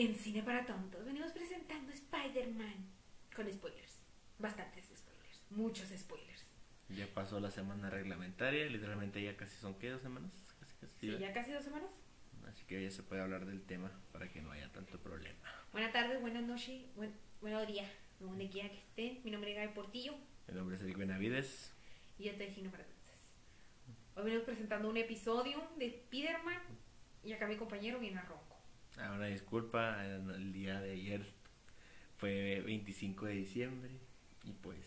En Cine para Tontos venimos presentando Spider-Man con spoilers. Bastantes spoilers. Muchos spoilers. Ya pasó la semana reglamentaria, literalmente ya casi son, ¿qué? ¿Dos semanas? Casi, casi, Sí, ya casi dos semanas. Así que ya se puede hablar del tema para que no haya tanto problema. Buenas tardes, buenas noches, buen, buenos días, donde quiera que estén. Mi nombre es Gaby Portillo El nombre es Eric Benavides. y yo estoy Cine para Tontos. Hoy venimos presentando un episodio de Spider-Man y acá mi compañero viene a ronco. Una disculpa, el el día de ayer fue 25 de diciembre y pues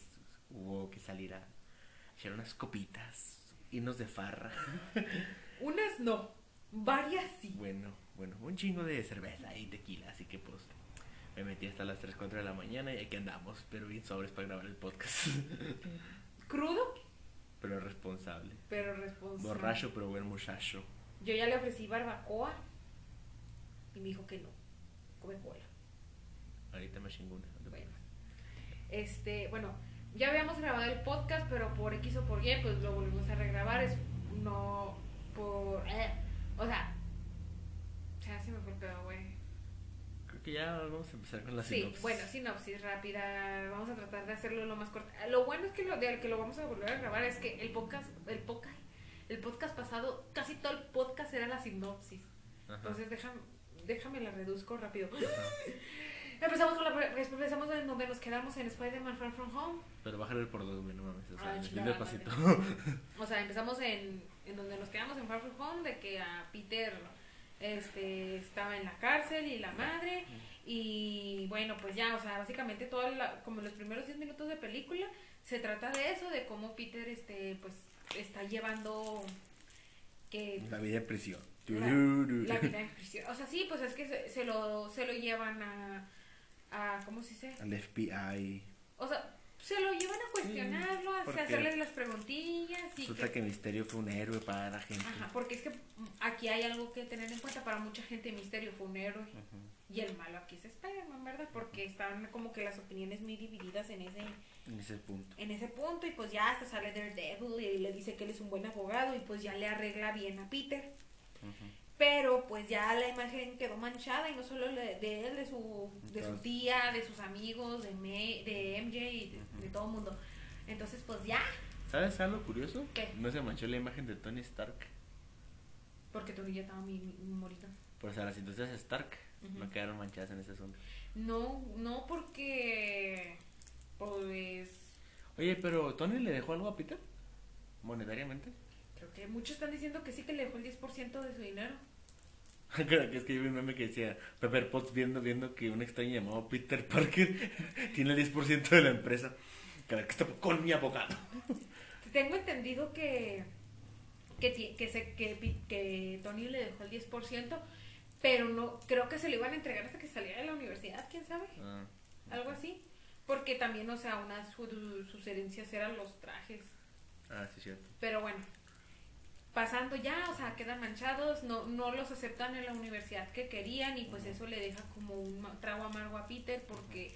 hubo que salir a echar unas copitas, irnos de farra. Unas no, varias sí. Bueno, bueno, un chingo de cerveza y tequila, así que pues me metí hasta las 3, 4 de la mañana y aquí andamos, pero bien sobres para grabar el podcast. Crudo, pero responsable. pero responsable. Borracho, pero buen muchacho. Yo ya le ofrecí barbacoa y me dijo que no. Come cola. Ahorita me chinguna. Bueno. Este, bueno, ya habíamos grabado el podcast, pero por X o por Y, pues lo volvimos a regrabar. Es no por. eh, o sea. Ya se me fue el pedo, güey. Creo que ya vamos a empezar con la Sí, sinopsis. bueno, sinopsis rápida. Vamos a tratar de hacerlo lo más corto. Lo bueno es que lo de que lo vamos a volver a grabar es que el podcast, el podcast, el podcast pasado, casi todo el podcast era la sinopsis. Ajá. Entonces déjame, déjame la reduzco rápido. Empezamos con la empezamos en donde nos quedamos en Spider-Man Far From Home. Pero bájale por dos, güey, no mames. O sea, Ah, bien chingada despacito. O sea, empezamos en, en donde nos quedamos en Far From Home de que a Peter este estaba en la cárcel y la madre y bueno, pues ya, o sea, básicamente toda la, como los primeros 10 minutos de película se trata de eso, de cómo Peter este pues está llevando que La vida en prisión. La, la vida en prisión. O sea, sí, pues es que se, se lo se lo llevan a a ¿cómo se dice? Al FBI. O sea, se lo llevan a cuestionarlo, a porque hacerle las preguntillas y Resulta que Misterio fue un héroe para la gente. Ajá, porque es que mm, aquí hay algo que tener en cuenta. Para mucha gente, Misterio fue un héroe. Y el malo aquí es Spider-Man, ¿verdad? Porque están como que las opiniones muy divididas en ese, En ese punto. en ese punto. Y pues ya hasta sale Daredevil y le dice que él es un buen abogado. Y pues ya le arregla bien a Peter. Pero pues ya la imagen quedó manchada. Y no solo de él, de su, de su tía, de sus amigos, de, May- de MJ y de, todo el mundo. Entonces, pues ya. ¿Sabes algo curioso? ¿Qué? No se manchó la imagen de Tony Stark. Porque tu ya estaba mi, mi morito. Pues a las industrias Stark no quedaron manchadas en ese asunto. No, no porque pues Oye, pero ¿Tony le dejó algo a Peter? ¿Monetariamente? Creo que muchos están diciendo que sí que le dejó el 10% de su dinero. Creo que es que yo vi un meme que decía Pepper Potts viendo, viendo que un extraño llamado Peter Parker tiene el 10% de la empresa. Ver, que está con mi abogado. Tengo entendido que que que, se, que, Pi- que Tony le dejó el 10%, pero no creo que se lo iban a entregar hasta que saliera de la universidad, quién sabe, Ah, algo así. Porque también, o sea, una de su- sus herencias eran los trajes. ah, sí, cierto. Pero bueno, pasando ya, o sea, quedan manchados, no, no los aceptan en la universidad que querían y pues eso le deja como un trago amargo a Peter porque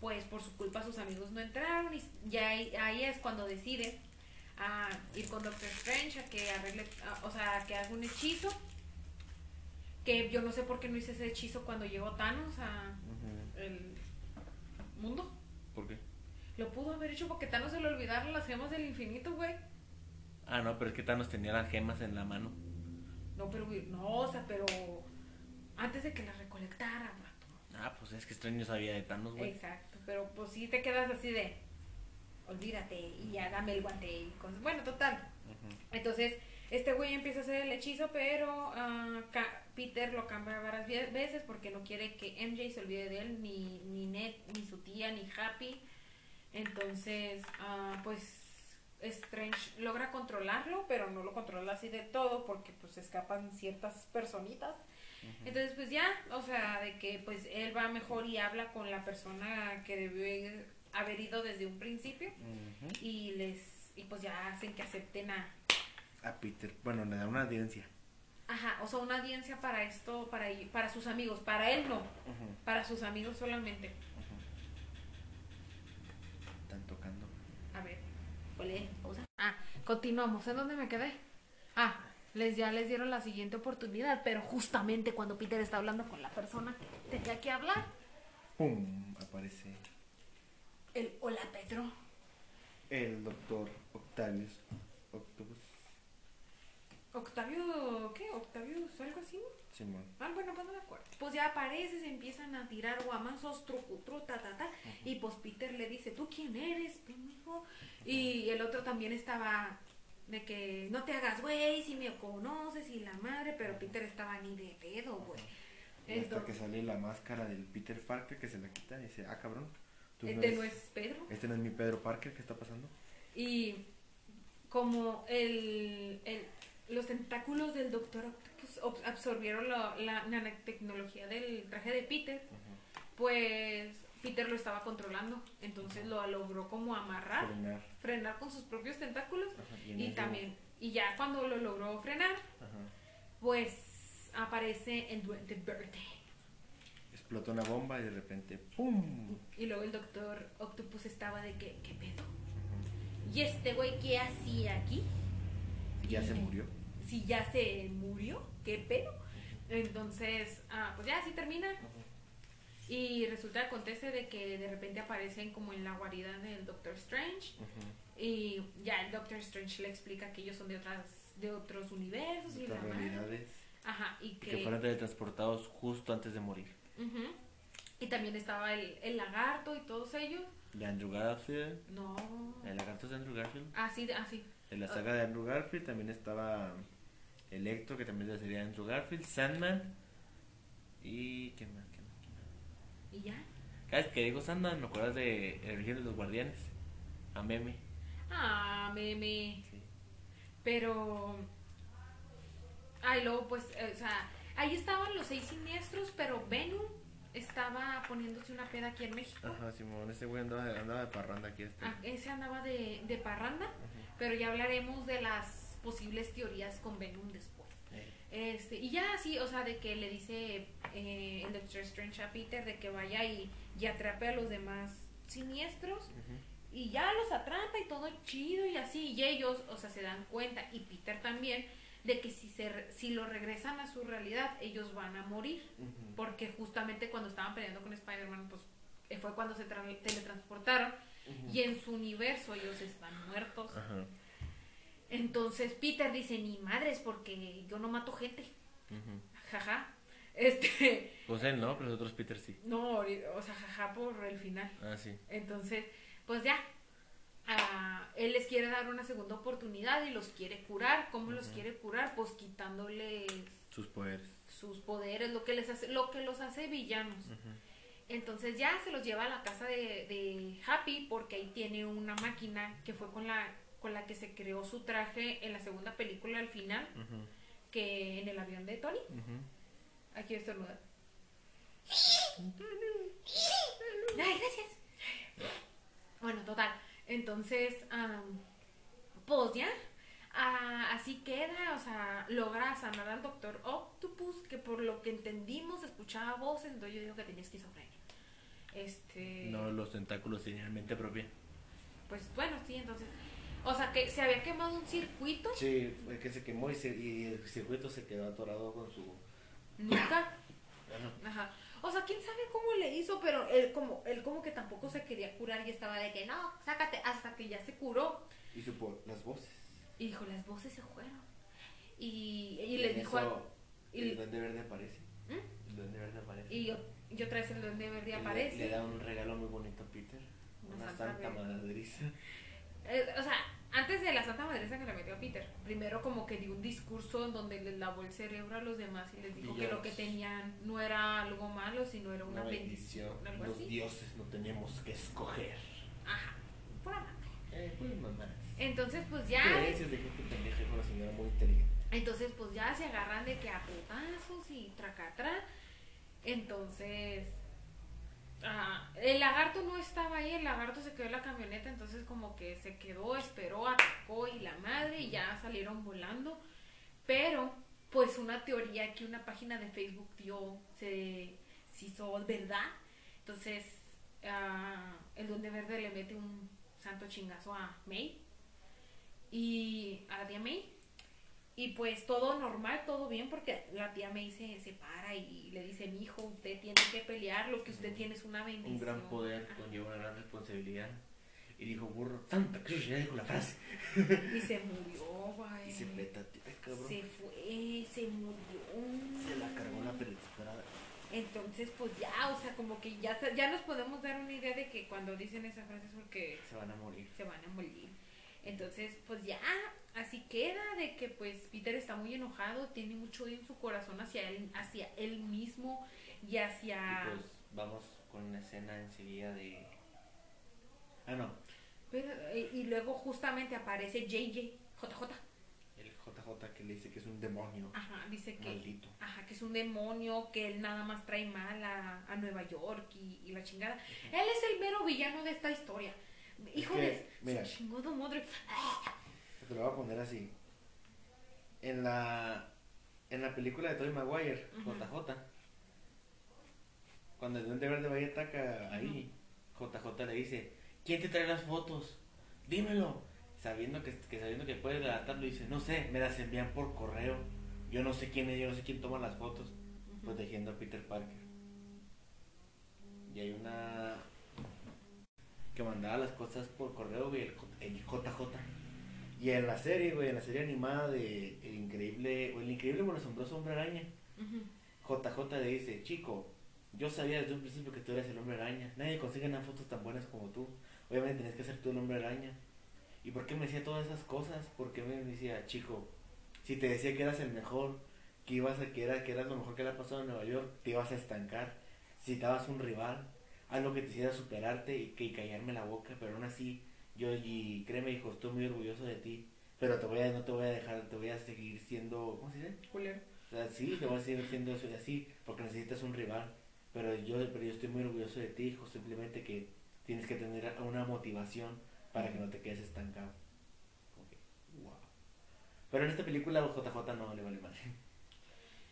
pues por su culpa sus amigos no entraron y ya ahí, ahí es cuando decide a ir con Doctor Strange a que arregle, a- o sea, que haga un hechizo. Que yo no sé por qué no hice ese hechizo cuando llegó Thanos a el mundo. ¿Por qué? Lo pudo haber hecho porque Thanos se le olvidaron las gemas del infinito, güey. Ah, no, pero es que Thanos tenía las gemas en la mano. No, pero, no, o sea, pero antes de que las recolectara, vato. Ah, pues es que extraño sabía de Thanos, güey. Exacto, pero pues sí te quedas así de, olvídate y ya dame el guante y cosas. Bueno, total. Entonces, este güey empieza a hacer el hechizo, pero Ca- Peter lo cambia varias veces porque no quiere que MJ se olvide de él, ni, ni Ned, ni su tía, ni Happy. Entonces, ah, pues Strange logra controlarlo, pero no lo controla así de todo porque pues escapan ciertas personitas. Entonces, pues ya, o sea, de que pues él va mejor y habla con la persona que debe haber ido desde un principio y les y pues ya hacen que acepten a A Peter. Bueno, le da una audiencia. ajá, o sea, una audiencia para esto, para para sus amigos, para él no, para sus amigos solamente. Están pausa. Ah, continuamos, ¿en dónde me quedé? Ah, les ya les dieron la siguiente oportunidad, pero justamente cuando Peter está hablando con la persona que tenía que hablar, ¡Pum! Aparece el hola Pedro. el doctor Octavius Octopus. Octavio, ¿qué? Octavio, algo así, ¿no? Ah, bueno, pues no me acuerdo. Pues ya aparece, se empiezan a tirar guamazos, trucu, tru, ta, ta, ta. Y pues Peter le dice, ¿tú quién eres, pendejo? Y el otro también estaba de que no te hagas güey, si me conoces y la madre, pero Peter estaba ni de pedo, güey. Hasta Entonces, que sale la máscara del Peter Parker que se la quita y dice, ah, cabrón. tú este eres- no es Pedro. Este no es mi Pedro Parker, ¿qué está pasando? Y como el, el- los tentáculos del Doctor Octopus absorbieron la, la nanotecnología del traje de Peter, pues Peter lo estaba controlando. Entonces lo logró como amarrar, Frenar. frenar con sus propios tentáculos. Y también, y ya cuando lo logró frenar, pues aparece el Duende Verde. Explota una bomba y de repente, ¡pum! Y luego el Doctor Octopus estaba de que, ¿qué pedo? ¿Y este güey qué hacía aquí? Ya se murió. Si ya se murió, qué pedo. Entonces, ah, pues ya así termina. Y resulta que acontece de que de repente aparecen como en la guarida del Doctor Strange. Y ya el Doctor Strange le explica que ellos son de otras de otros universos y Otras la realidades. Ajá, y Y que, que fueron teletransportados justo antes de morir. Ujú. Y también estaba el, el lagarto y todos ellos. De Andrew Garfield. No. El lagarto es de Andrew Garfield. Así, así. En la saga de Andrew Garfield también estaba Electro, que también sería Andrew Garfield. Sandman. Y. ¿Qué más? ¿Qué más? ¿Qué más? Y ya. Cada vez que digo Sandman, me acuerdas de El origen de los guardianes. A meme. Ah, meme. Sí. Pero. Ay, luego, pues, eh, o sea, ahí estaban los seis siniestros, pero Venom estaba poniéndose una peda aquí en México. Ajá, Simón, ese güey andaba, andaba de parranda aquí. Este. Ah, ese andaba de, de parranda, pero ya hablaremos de las posibles teorías con Venom después. Este, y ya así, o sea, de que le dice eh, el Doctor Strange a Peter de que vaya y, y atrape a los demás siniestros. ujú. Y ya los atrapa y todo chido y así. Y ellos, o sea, se dan cuenta, y Peter también, de que si, se, re- si lo regresan a su realidad, ellos van a morir. Ujú. Porque justamente cuando estaban peleando con Spider-Man, pues eh, fue cuando se tra- teletransportaron. Ujú. Y en su universo ellos están muertos. Entonces Peter dice, ni madres, porque yo no mato gente. Jaja. Este, Pues él no, pero los otros Peter sí. no, o sea, jaja por el final. Ah, sí. Entonces, pues ya, ah, él les quiere dar una segunda oportunidad y los quiere curar. ¿Cómo los quiere curar? Pues quitándoles Sus poderes. sus poderes, lo que les hace, lo que los hace villanos. Entonces ya se los lleva a la casa de, de Happy porque ahí tiene una máquina que fue con la con la que se creó su traje en la segunda película al final, que en el avión de Tony. Ujú. Aquí estornuda. Ay, gracias. Bueno, total. Entonces, am, pues ya. ah, así queda, o sea, logra sanar al doctor Octopus, que por lo que entendimos escuchaba voces, entonces yo digo que tenía esquizofrenia. Este. No, los tentáculos tenían mente propia. Pues bueno, sí, entonces. O sea, que se había quemado un circuito. Sí, fue que se quemó y, se- y el circuito se quedó atorado con su. Nunca. Ajá. O sea, quién sabe cómo le hizo, pero él como, él como que tampoco se quería curar y estaba de que no, sácate, hasta que ya se curó. y supo las voces. Y dijo, las voces se fueron. Y, y en le dijo eso, a, El y, duende verde aparece. ¿Mm? El duende verde aparece. y yo, yo traes el duende verde Y le- aparece. Le, da un regalo muy bonito a Peter. Una Una, santa santa madriza. Eh, o sea, antes de la Santa Madresa que le metió a Peter, primero como que dio un discurso en donde les lavó el cerebro a los demás y les dijo que lo que tenían no era algo malo, sino era una, bendición. Algo Los así. dioses no tenemos que escoger. Ajá. Pura madre. Eh, pues mamá. Entonces, pues ya. Creencias de gente pendeja con una señora muy inteligente. Entonces, pues ya se agarran de que a putazos y tracatra. Entonces, ah, el lagarto no estaba ahí, el lagarto se quedó en la camioneta, entonces como que se quedó, esperó, atacó y la madre y ya salieron volando. Pero, pues una teoría que una página de Facebook dio se, hizo verdad. Entonces, ah, el Duende Verde le mete un santo chingazo a May. Y a tía May. Y pues todo normal, todo bien, porque la tía me dice, se para y le dice, mi hijo, usted tiene que pelear, lo que usted tiene es una bendición. Un gran poder conlleva una gran responsabilidad. Y dijo, burro, tanta que ya dijo la frase. Y se murió, güey. Y se petateó, cabrón. Se fue, se murió. Se la cargó la perdistrada. Entonces, pues ya, o sea, como que ya, ya nos podemos dar una idea de que cuando dicen esa frase es porque Se van a morir. se van a morir. Entonces, pues ya, así queda de que pues Peter está muy enojado, tiene mucho odio en su corazón hacia él, hacia él mismo y hacia... Y pues vamos con una escena enseguida de. Ah, no. Pero, eh, y luego justamente aparece JJ, JJ, El JJ que le dice que es un demonio. ajá, dice que... Maldito. Ajá, que es un demonio, que él nada más trae mal a, a Nueva York y, y la chingada. Él es el mero villano de esta historia. Hijo que, mira. chingada madre. Te lo voy a poner así. En la. En la película de Tobey Maguire, Ujú. JJ. Cuando el Duende Verde va y ataca ahí, JJ le dice: ¿Quién te trae las fotos? Dímelo. Sabiendo que, que sabiendo que puede relatarlo, dice: No sé, me las envían por correo. Yo no sé quién es, yo no sé quién toma las fotos. Protegiendo a Peter Parker. Y hay una. que mandaba las cosas por correo, güey, el, JJ. Y en la serie, güey, en la serie animada de El Increíble, o El Increíble bueno asombroso Hombre Araña, Ujú. JJ le dice, chico, yo sabía desde un principio que tú eres el Hombre Araña. Nadie consigue unas fotos tan buenas como tú. Obviamente tienes que ser tú el Hombre Araña. ¿Y por qué me decía todas esas cosas? Porque me decía, chico, si te decía que eras el mejor, que ibas a que era que eras lo mejor que le ha pasado en Nueva York, te ibas a estancar. Si estabas un rival, algo que te hiciera superarte y que y callarme la boca, pero aún así yo y créeme hijo, estoy muy orgulloso de ti, pero te voy a no te voy a dejar, te voy a seguir siendo, ¿cómo se dice? Culero. O sea, sí, te voy a seguir siendo así porque necesitas un rival. Pero yo, pero yo estoy muy orgulloso de ti, hijo. Simplemente que tienes que tener una motivación para que no te quedes estancado. Wow. Pero en esta película JJ no le vale mal.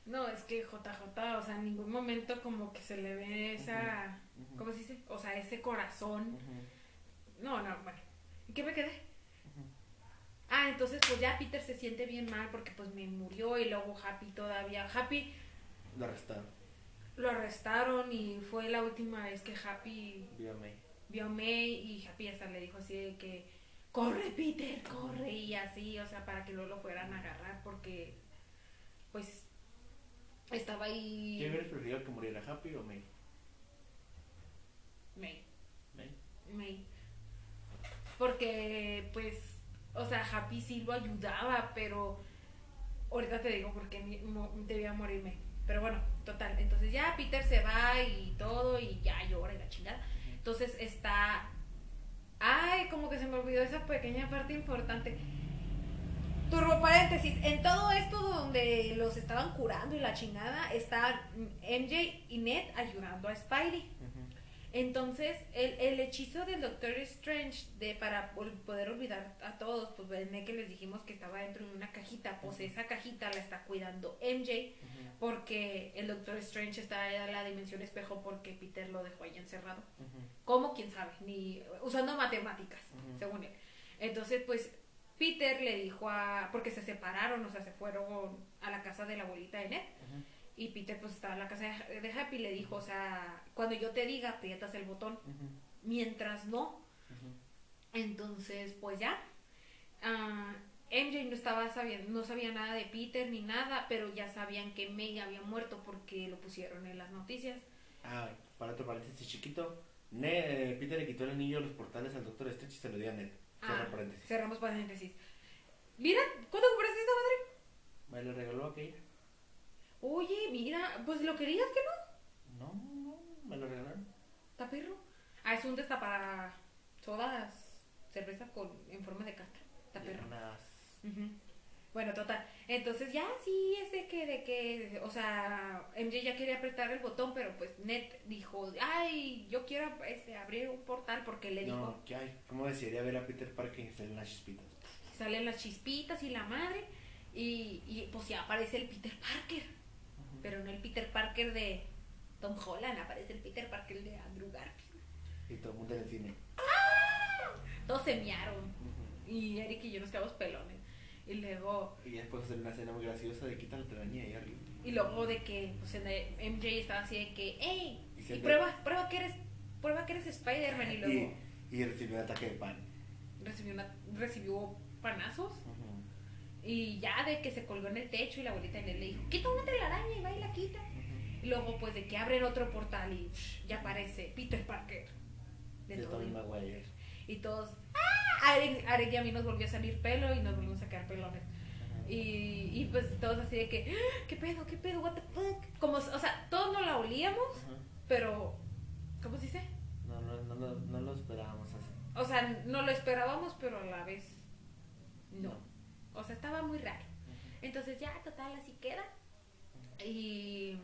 No, es que JJ, o sea, en ningún momento como que se le ve esa. ¿cómo se dice? O sea, ese corazón. No, no, bueno. ¿En qué me quedé? Ah, entonces pues ya Peter se siente bien mal porque pues me murió y luego Happy todavía. Happy Lo arrestaron. lo arrestaron y fue la última vez que Happy Viva May. vio a May y Happy hasta le dijo así de que corre Peter, corre y así, o sea, para que no lo fueran a agarrar porque pues estaba ahí ¿Qué hubieras preferido que muriera Happy o May? May, May. May. Porque pues, o sea, Happy sí lo ayudaba, pero ahorita te digo porque mi- mo- debía morirme. Pero bueno, total, entonces ya Peter se va y todo y ya llora y la chingada. Entonces está. Ay, como que se me olvidó esa pequeña parte importante. Turbo paréntesis. En todo esto donde los estaban curando y la chingada, está MJ y Ned ayudando a Spidey. Entonces, el, el hechizo del Doctor Strange de para poder olvidar a todos, pues ven que les dijimos que estaba dentro de una cajita, pues esa cajita la está cuidando MJ porque el Doctor Strange está en la dimensión espejo porque Peter lo dejó ahí encerrado. ¿Cómo? ¿Quién sabe? Ni usando matemáticas, según él. Entonces, pues Peter le dijo a porque se separaron, o sea, se fueron a la casa de la abuelita de Ned. Y Peter pues estaba en la casa de Happy y le dijo, o sea, cuando yo te diga, aprietas el botón. Mientras no, entonces pues ya. Ah, MJ no estaba sabiendo, no sabía nada de Peter ni nada, pero ya sabían que May había muerto porque lo pusieron en las noticias. Ah, para otro paréntesis chiquito. Ned, eh, Peter le quitó el anillo a los portales al Doctor Strange y se lo dio a Ned. Cierra Ah, paréntesis. cerramos paréntesis. Mira, ¿cuándo compraste esa madre? Me lo regaló aquella. Oye, mira, pues lo querías que no, No, no, me lo regalaron. está perro. Ah, es un desta para sodas, cerveza con, en forma de carta. Está perro. Unas- Ujú. Bueno, total. Entonces ya sí, es de que, de que, o sea, MJ ya quería apretar el botón, pero pues Ned dijo, ay, yo quiero este, abrir un portal porque le dijo, No, ¿qué hay? ¿Cómo desearía ver a Peter Parker y salen las chispitas? salen las chispitas y la madre, y, y pues ya aparece el Peter Parker, pero no el Peter Parker de Tom Holland, aparece el Peter Parker de Andrew Garfield. Y todo el mundo en el cine. Todos se miaron. y Eric y yo nos quedamos pelones. Y luego. Y después hacer una escena muy graciosa de quitar la telaraña ahí arriba. Y luego de que pues, en MJ estaba así de que, ¡Ey! Y prueba, prueba que eres, prueba que eres Spider-Man. Y luego Y, y recibió un ataque de pan. recibió, una, recibió panazos. Y ya de que se colgó en el techo y la abuelita en él le dijo, quita una telaraña y va y la quita. Y luego pues de que abren otro portal y ya aparece Peter Parker. De De. Tobey Maguire. Y todos, ¡ah! Arek y a mí nos volvió a salir pelo y nos volvimos a quedar pelones. Y, y pues todos así de que, "Ah, ¿qué pedo? ¿Qué pedo? ¿What the fuck? Como, o sea, todos no la olíamos, Ajá. pero, ¿cómo se dice? No, no, no, no, no lo esperábamos así. O sea, no lo esperábamos, pero a la vez no. No. O sea, estaba muy raro. Entonces ya, total, así queda. Y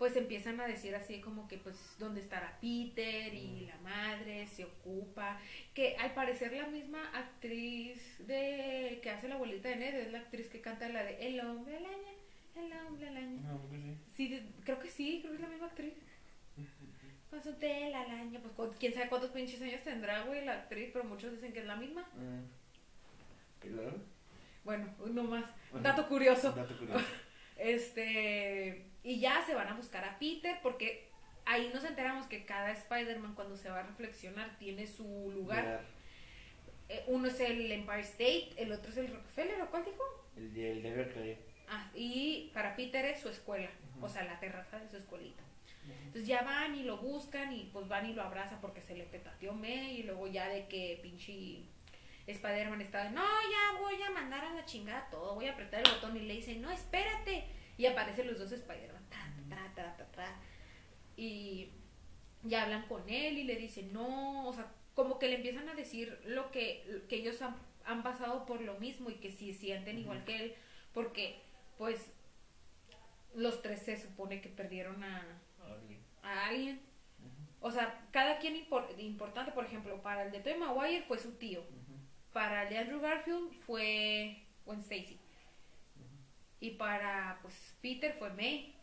pues empiezan a decir así como que pues dónde estará Peter y la madre se ocupa. Que al parecer la misma actriz de que hace la abuelita de Ned es la actriz que canta la de El hombre araña, el hombre araña. No, pues sí. Sí, creo que sí, creo que es la misma actriz. Con su tela araña, pues quién sabe cuántos pinches años tendrá, güey, la actriz, pero muchos dicen que es la misma. Ah. ¿Y luego? Bueno, uno más. Bueno, Dato curioso. Dato curioso. Este, y ya se van a buscar a Peter porque ahí nos enteramos que cada Spider-Man cuando se va a reflexionar tiene su lugar. Eh, uno es el Empire State, el otro es el Rockefeller, ¿o cuál dijo? El, de- el de Berkeley. Ah, y para Peter es su escuela, o sea, la terraza de su escuelita. Entonces ya van y lo buscan y pues van y lo abrazan porque se le petateó May y luego ya de que pinche Spider-Man está de, no, ya voy a mandar a la chingada todo, voy a apretar el botón y le dicen, no, espérate. Y aparecen los dos Spider-Man. Y ya hablan con él y le dicen, no, o sea, como que le empiezan a decir lo que, que ellos han, han pasado por lo mismo y que si sienten igual que él, porque pues los tres se supone que perdieron a, Alguien. a alguien. O sea, cada quien impor- importante, por ejemplo, para el de Tobey Maguire fue su tío. Para el de Andrew Garfield fue Gwen Stacy. Y para pues Peter fue May.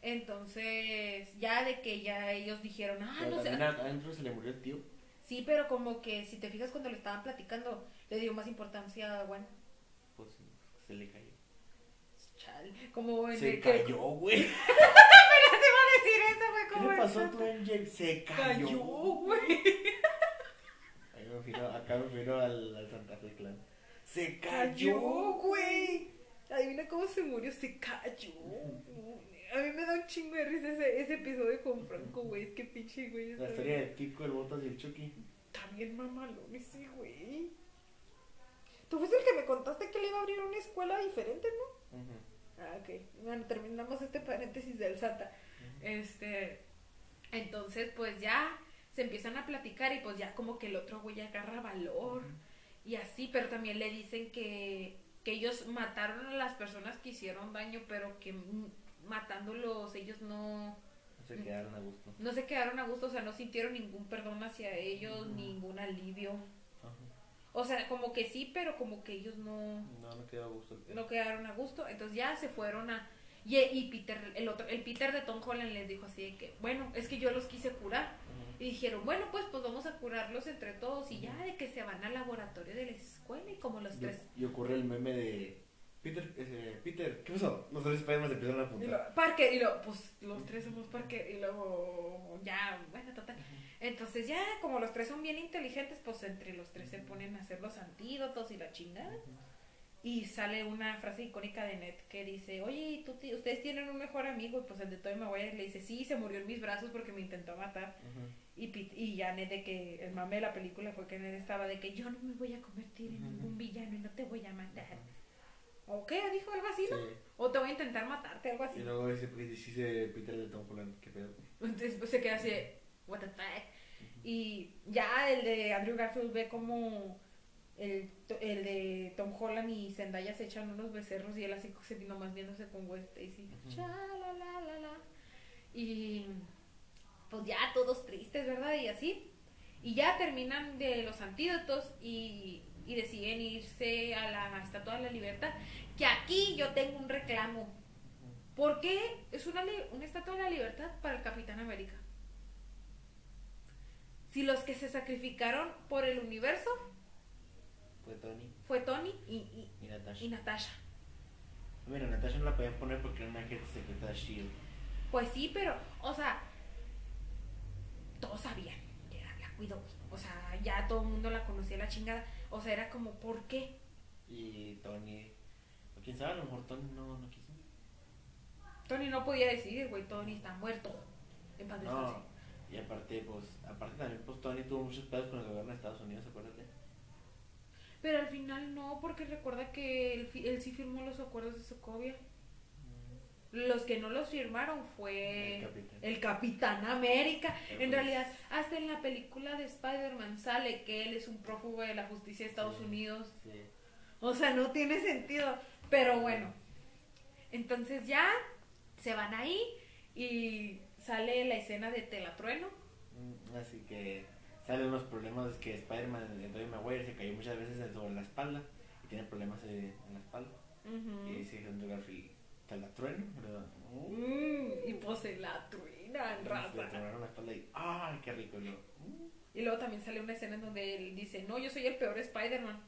Entonces, ya de que ya ellos dijeron, ah, Pero no sé. a- se le murió el tío. Sí, pero como que si te fijas cuando le estaban platicando, le dio más importancia a Gwen. Pues se le cayó. Chal, como en Se el cayó, güey. te iba a decir eso, fue ¿Qué como le pasó a tu? Se. Cayó, güey. Me refiero, acá me refiero al, al Santa Fe Clan. Se Cayó, güey. Adivina cómo se murió, se cayó. A mí me da un chingo de risa ese, ese episodio con Franco, güey. Es que pinche, güey. La historia de Kiko, el Botas y el Chucky. Bien mamalón ese, güey. Tú fuiste el que me contaste que le iba a abrir una escuela diferente, ¿no? Ujú. Ah, ok. Bueno, terminamos este paréntesis del Santa. Este. Entonces, pues ya se empiezan a platicar y pues ya como que el otro güey agarra valor y así, pero también le dicen que, que ellos mataron a las personas que hicieron daño, pero que matándolos ellos no, Se quedaron a gusto. no se quedaron a gusto, o sea, no sintieron ningún perdón hacia ellos, ningún alivio. Ajá. O sea, como que sí, pero como que ellos no, No, no quedó a gusto. no quedaron a gusto. Entonces ya se fueron a. Y, y Peter, el otro, el Peter de Tom Holland les dijo así de que, bueno, es que yo los quise curar. Y dijeron, bueno, pues pues vamos a curarlos entre todos. Y ya de que se van al laboratorio de la escuela y como los Y, tres. y ocurre el meme de Peter, eh, Peter, ¿qué pasó? Los tres Spider-Man se empezaron a Y apuntar. lo, Parker, y luego, pues los tres somos Parker. Y luego, ya, bueno, total. Entonces ya, como los tres son bien inteligentes, pues entre los tres se ponen a hacer los antídotos y la chingada. Y sale una frase icónica de Ned que dice, oye, ¿y tú ustedes tienen un mejor amigo? Y pues el de Tobey Maguire le dice, sí, se murió en mis brazos porque me intentó matar. Y, Pete- y ya Ned de que el mame de la película fue que Ned estaba de que yo no me voy a convertir en ningún villano y no te voy a matar. ¿O qué? Dijo algo así, ¿no? O te voy a intentar matarte, algo así. Y luego dice, dice Peter de Tom Holland, ¿qué pedo? Entonces pues, se queda así, what the fuck. Y ya el de Andrew Garfield ve como el, el de Tom Holland y Zendaya se echan unos becerros y él así se vino más viéndose con Gwen Stacy. Cha, la, la, la, la. Y pues ya todos tristes, ¿verdad? Y así. Y ya terminan de los antídotos y, y deciden irse a la Estatua de la Libertad. Que aquí yo tengo un reclamo. ¿Por qué es una, una estatua de la libertad para el Capitán América? Si los que se sacrificaron por el universo Fue Tony fue Tony y, y, y Natasha. y Natasha. Mira, Natasha no la podían poner porque era una agente secreta de S.H.I.E.L.D. Pues sí, pero, o sea, todos sabían que era Black Widow. O sea, ya todo el mundo la conocía la chingada. O sea, era como, ¿por qué? Y Tony, o quién sabe, a lo mejor Tony no, no quiso. Tony no podía decidir, güey, Tony está muerto. En paz No, y aparte, pues, aparte también, pues Tony tuvo muchos pedos con el gobierno de Estados Unidos, acuérdate. Pero al final no, porque recuerda que él, él sí firmó los acuerdos de Sokovia. Los que no los firmaron fue El capitán. el Capitán América. Pero En pues- realidad, hasta en la película de Spider-Man sale que él es un prófugo de la justicia de Estados Sí. Unidos. Sí. O sea, no tiene sentido. Pero bueno. Entonces ya se van ahí y sale la escena de Telatrueno. Mm, Así que salen unos problemas que Spider-Man de Tobey Maguire se cayó muchas veces sobre la espalda y tiene problemas eh, en la espalda. Ujú. Y dice Andrew Garfield, ¿te la trueno? ¿verdad? Uh, Mm, y pues se la truenan, Le raza. tronaron la espalda y ¡ay, qué rico! Yo, "Uh". Y luego también sale una escena en donde él dice, no, yo soy el peor Spider-Man.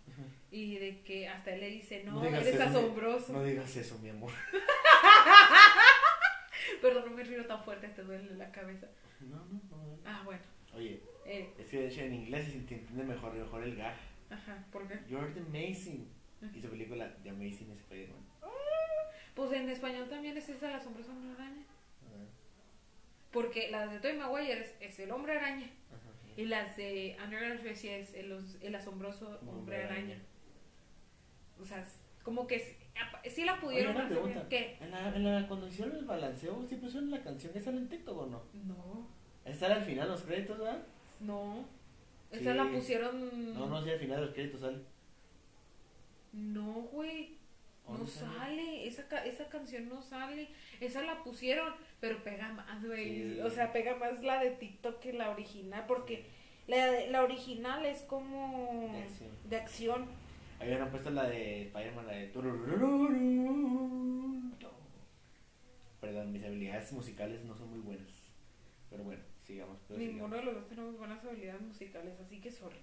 Y de que hasta él le dice, no, digas eres eso, asombroso. No digas eso, mi amor. Perdón, no me río tan fuerte, te duele la cabeza. No, no, no. Ah, bueno. Oye, Eh, es que de hecho en inglés se entiende mejor, mejor el gag. ajá, ¿por qué? You're the amazing. Y su película The Amazing Spider-Man. Pues en español también es esa la asombrosa hombre araña. Ah, Porque las de Tobey Maguire es, es el hombre araña. ajá. Y las de Andrew Garfield es el, el asombroso hombre, Hombre araña. araña. O sea, como que sí, la Oye, pudieron una hacer pregunta. bien. ¿Qué? En la, en la, cuando hicieron el balanceo, ¿sí pusieron la canción que sale en TikTok o no? No, era al final los créditos, ¿verdad? No. Sí. Esa la pusieron... No, no, sí, al final de los créditos sale. No, güey. ¿O No sale, esa, ca- esa canción no sale. Esa la pusieron, pero pega más, güey. Sí. O sea, pega más la de TikTok que la original, porque la, la original es como De acción. de acción. Habían puesto la de Spider-Man, la de... Perdón, mis habilidades musicales no son muy buenas. Pero bueno, sigamos. Ninguno de los dos tenemos buenas habilidades musicales, así que sorry.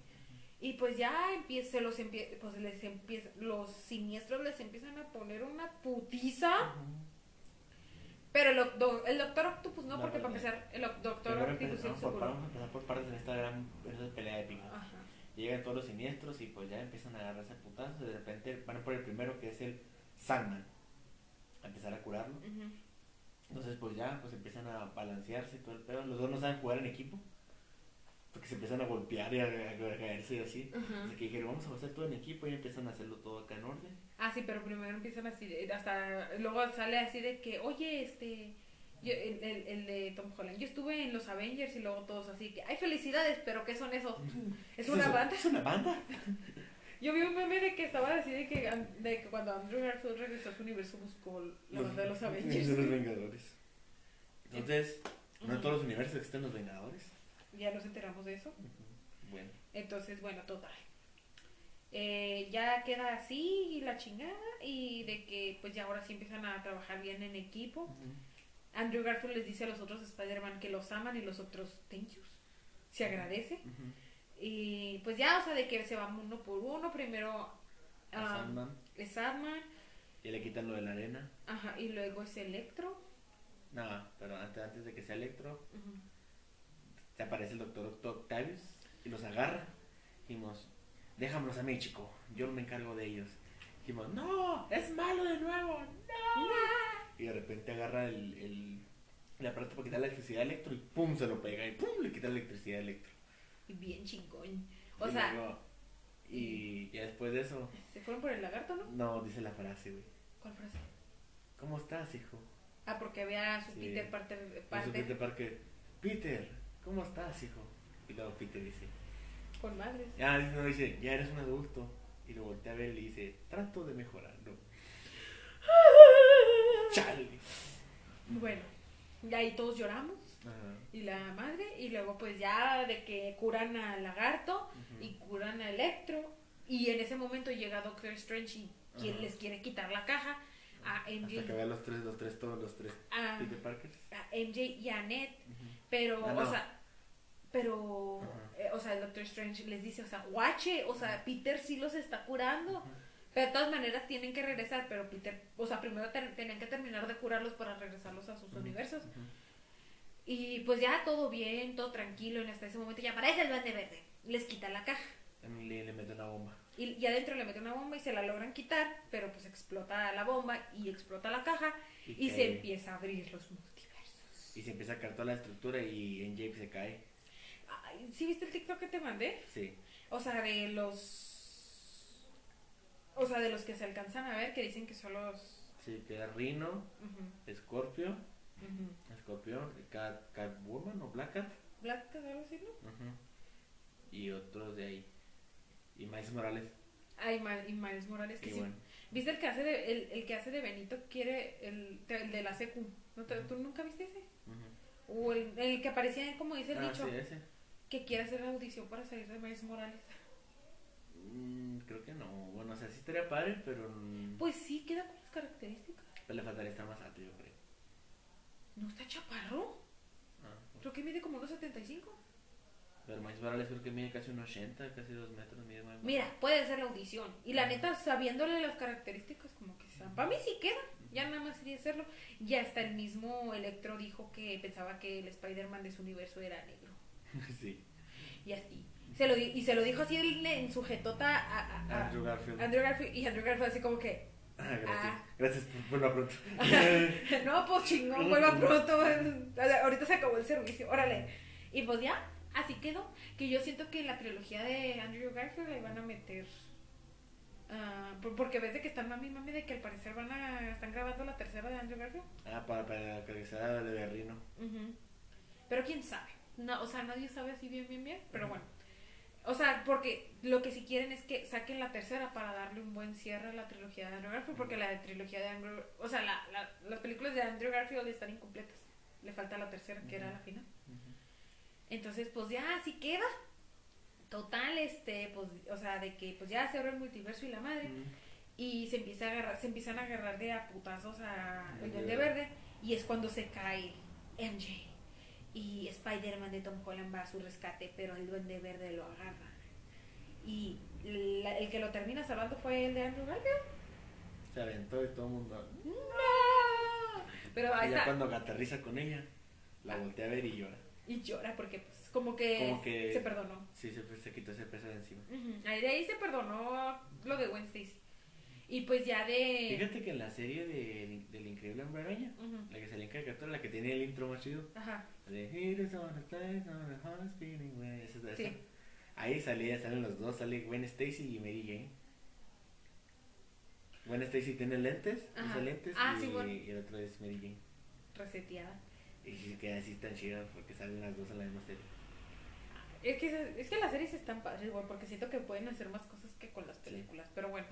Y pues ya empieza, los empie- pues les empieza, los siniestros les empiezan a poner una putiza. Pero el, doc- el doctor Octopus no, No, porque para empezar, el oc- doctor Octopus se por, vamos a empezar por partes en esta gran en esta pelea épica. Ajá. Llegan todos los siniestros y pues ya empiezan a agarrarse a putazos. De repente van por el primero que es el Sandman. A empezar a curarlo. Entonces pues ya pues empiezan a balancearse y todo el pedo. Los dos no saben jugar en equipo. Porque se empiezan a golpear y a, a- a caerse y así. Así que dijeron, vamos a hacer todo en equipo y empiezan a hacerlo todo acá en orden. Ah, sí, pero primero empiezan así, de- hasta luego sale así de que, oye, este, yo, el, el, el de Tom Holland, yo estuve en los Avengers y luego todos así que, ay, felicidades, pero ¿qué son esos? ¿Es una eso? banda? ¿Es una banda? Yo vi un meme de que estaba así de que, de que cuando Andrew Garfield regresó a su universo buscó la banda de los Avengers. Son los Vengadores. Entonces, no en todos los universos existen los Vengadores. Ya nos enteramos de eso. Bueno. Entonces, bueno, total. Eh, ya queda así y la chingada y de que pues ya ahora sí empiezan a trabajar bien en equipo. Andrew Garfield les dice a los otros Spider-Man que los aman y los otros thank yous. Se agradece. Ujú. Y pues ya, o sea, de que se van uno por uno. Primero A ah, Sandman. es Sandman, Y le quitan lo de la arena. ajá, y luego es Electro. No, pero antes, antes de que sea Electro, te aparece el doctor Octavius y los agarra. Dijimos, déjamelos a mí, chico. Yo me encargo de ellos. Dijimos, no, es malo de nuevo, no. Y de repente agarra el, el, el aparato para quitar la electricidad a Electro y pum, se lo pega y pum, le quita la electricidad a Electro. Y bien chingón. O Y sea, luego- y ya después de eso, se fueron por el lagarto, ¿no? no, dice la frase, güey. ¿Cuál frase? ¿Cómo estás, hijo? Ah, porque había a su Sí. Peter Parker. Su Peter Parker, Peter, ¿cómo estás, hijo? Y luego Peter dice, con madres. ya, dice, no, dice, ya eres un adulto. Y lo voltea a ver y le dice, trato de mejorarlo. Chale. Bueno, y ahí todos lloramos. Y la madre, y luego pues ya de que curan al lagarto y curan a Electro. Y en ese momento llega Doctor Strange y quien les quiere quitar la caja a Hasta que MJ, vea los tres, los tres, todos los tres a, Peter Parkers. a MJ y a Ned. Pero, Ah, no. o sea, pero, eh, o sea, el Doctor Strange les dice, o sea, guache, o sea, Peter sí los está curando. Pero de todas maneras tienen que regresar, pero Peter, o sea, primero ten- tenían que terminar de curarlos para regresarlos a sus universos. Y pues ya todo bien, todo tranquilo, y hasta ese momento ya aparece el duende verde. Les quita la caja. Le, le mete una bomba. Y, y adentro le mete una bomba y se la logran quitar, pero pues explota la bomba y explota la caja y, que- se empieza a abrir los multiversos. Y se empieza a caer toda la estructura y en James se cae. Ay, ¿Sí viste el TikTok que te mandé? Sí. O sea, de los... O sea, de los que se alcanzan a ver, que dicen que son los... Sí, queda Rhino, Ujú, Scorpio, ujú. Scorpion, Cat, Catwoman o Black Cat. Black Cat, algo así, ¿no? Ujú. Y otros de ahí. Y Miles Morales. Ay, Ma- y Miles Morales, que Y sí. bueno. ¿Viste el que hace de, el, el que hace de Benito quiere el, el de la secu? ¿No te- ¿Tú nunca viste ese? O el, el que aparecía, como dice el Ah, dicho, sí, ese. que quiere hacer la audición para salir de Miles Morales. Mm, creo que no. Bueno, o sea, sí estaría padre, pero. Pues sí, queda con las características. pero le faltaría estar más alto, yo creo. ¿No está chaparro? Ah, Creo que mide como unos 75. pero Miles Morales creo que mide casi unos 80, casi 2 metros. Mide. Mira, puede ser la audición. Y la neta, sabiéndole las características, como que. Para mí sí queda. Ya nada más sería hacerlo. Ya hasta el mismo Electro dijo que pensaba que el Spider-Man de su universo era negro. sí. Y así. Se lo y se lo dijo así en, en su jetota a, a- a- Andrew Garfield. Andrew Garfield. Y Andrew Garfield así como que, Ah, gracias. Ah. Gracias verlo pronto. no, pues chingón, vuelva pronto. Ahorita se acabó el servicio, órale. Y pues ya, así quedó. Que yo siento que la trilogía de Andrew Garfield le van a meter. por- porque ves de que están mami mami de que al parecer van a. están grabando la tercera de Andrew Garfield. ah, para, para que sea de Rino. Ujú. Pero quién sabe. No, o sea, nadie sabe así bien, bien, bien. Pero bueno. O sea, porque lo que sí quieren es que saquen la tercera para darle un buen cierre a la trilogía de Andrew Garfield. Porque la trilogía de Andrew. O sea, la, la- las películas de Andrew Garfield están incompletas. Le falta la tercera, que era la final. Entonces, pues ya así queda. Total, este, pues, o sea, de que pues ya se abre el multiverso y la madre. Y se empieza a agarrar, se empiezan a agarrar de a putazos a el Duende Verde. Y es cuando se cae MJ. Y Spider-Man de Tom Holland va a su rescate, pero el Duende Verde lo agarra. Y la- el que lo termina salvando fue el de Andrew Garfield. Se aventó y todo el mundo. ¡No! Pero Y ya está. cuando aterriza con ella, la voltea a ver y llora. Y llora porque pues como que, Como que- se perdonó. Sí, se, se quitó ese peso de encima. Ujú. Ahí de ahí se perdonó lo de Stacy. Y pues ya de... Fíjate que en la serie de, del Increíble Hombre Araña, la que salía en caricatura, la que tiene el intro más chido, Ajá. de is on a place on heart spinning way", esa- esa. Sí. Ahí salía, salen los dos, sale Gwen Stacy y Mary Jane. Gwen Stacy tiene lentes, Ajá. usa lentes Ah, y, sí, bueno. y el otro es Mary Jane. Reseteada. Y sí que así tan chido porque salen las dos en la misma serie. Es que, se- es que las series están padres, güey, porque siento que pueden hacer más cosas que con las Sí. películas. Pero bueno,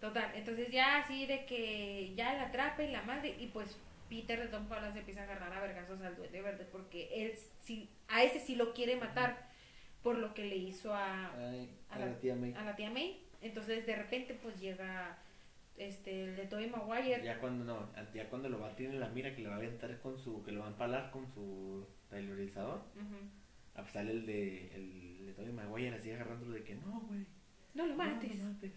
total. Entonces ya así de que ya la atrapa y la madre, y pues Peter de Tom Holland se empieza a agarrar a vergazos al Duende Verde, porque él sí, a ese sí lo quiere matar por lo que le hizo a, Ay, A a la- la tía May. a la tía May. Entonces de repente pues llega este el de Tobey Maguire. Ya cuando no, ya cuando lo va a tener en la mira que lo va a aventar con su, que lo va a empalar con su taylorizador, Ujú. a pues sale el de el de Tobey Maguire así agarrándolo de que no, güey. No lo no, mates. no mates".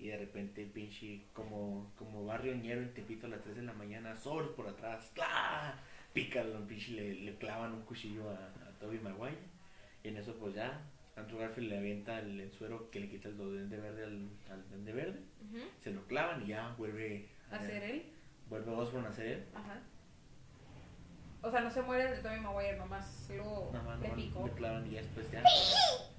Y de repente el pinche, como, como barrio ñero en Tepito a las 3 de la mañana, Soros por atrás, ¡cla! Pícalo, pinche, le, le clavan un cuchillo a, a Tobey Maguire. Y en eso pues ya, Andrew Garfield le avienta el, el suero que le quita el duende verde al, al duende verde. Se lo clavan y ya vuelve A ser él. Vuelve Osborn a ser él. Ajá. O sea, no se muere el de Tobey Maguire, nomás lo le no, picó. le clavan y ya después ya.